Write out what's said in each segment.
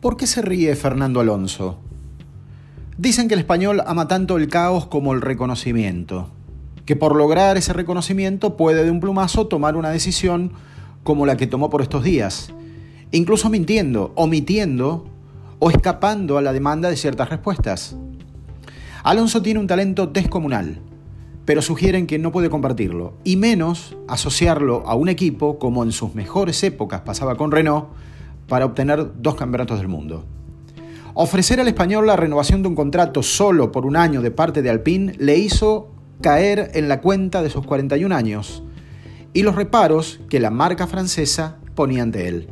¿Por qué se ríe Fernando Alonso? Dicen que el español ama tanto el caos como el reconocimiento, que por lograr ese reconocimiento puede de un plumazo tomar una decisión como la que tomó por estos días, incluso mintiendo, omitiendo o escapando a la demanda de ciertas respuestas. Alonso tiene un talento descomunal, pero sugieren que no puede compartirlo, y menos asociarlo a un equipo como en sus mejores épocas pasaba con Renault para obtener dos campeonatos del mundo. Ofrecer al español la renovación de un contrato solo por un año de parte de Alpine le hizo caer en la cuenta de sus 41 años y los reparos que la marca francesa ponía ante él.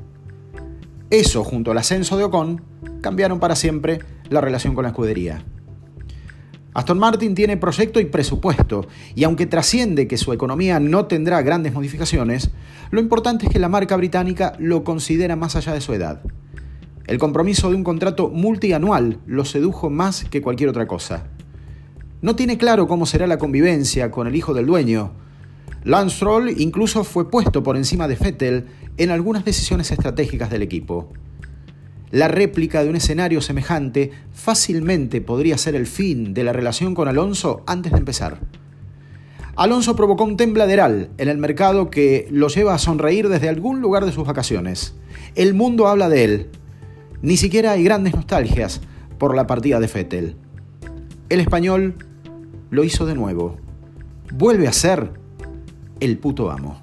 Eso, junto al ascenso de Ocon, cambiaron para siempre la relación con la escudería. Aston Martin tiene proyecto y presupuesto, y aunque trasciende que su economía no tendrá grandes modificaciones, lo importante es que la marca británica lo considera más allá de su edad. El compromiso de un contrato multianual lo sedujo más que cualquier otra cosa. No tiene claro cómo será la convivencia con el hijo del dueño. Lance Stroll incluso fue puesto por encima de Vettel en algunas decisiones estratégicas del equipo. La réplica de un escenario semejante fácilmente podría ser el fin de la relación con Alonso antes de empezar. Alonso provocó un tembladeral en el mercado que lo lleva a sonreír desde algún lugar de sus vacaciones. El mundo habla de él, ni siquiera hay grandes nostalgias por la partida de Fettel. El español lo hizo de nuevo. Vuelve a ser el puto amo.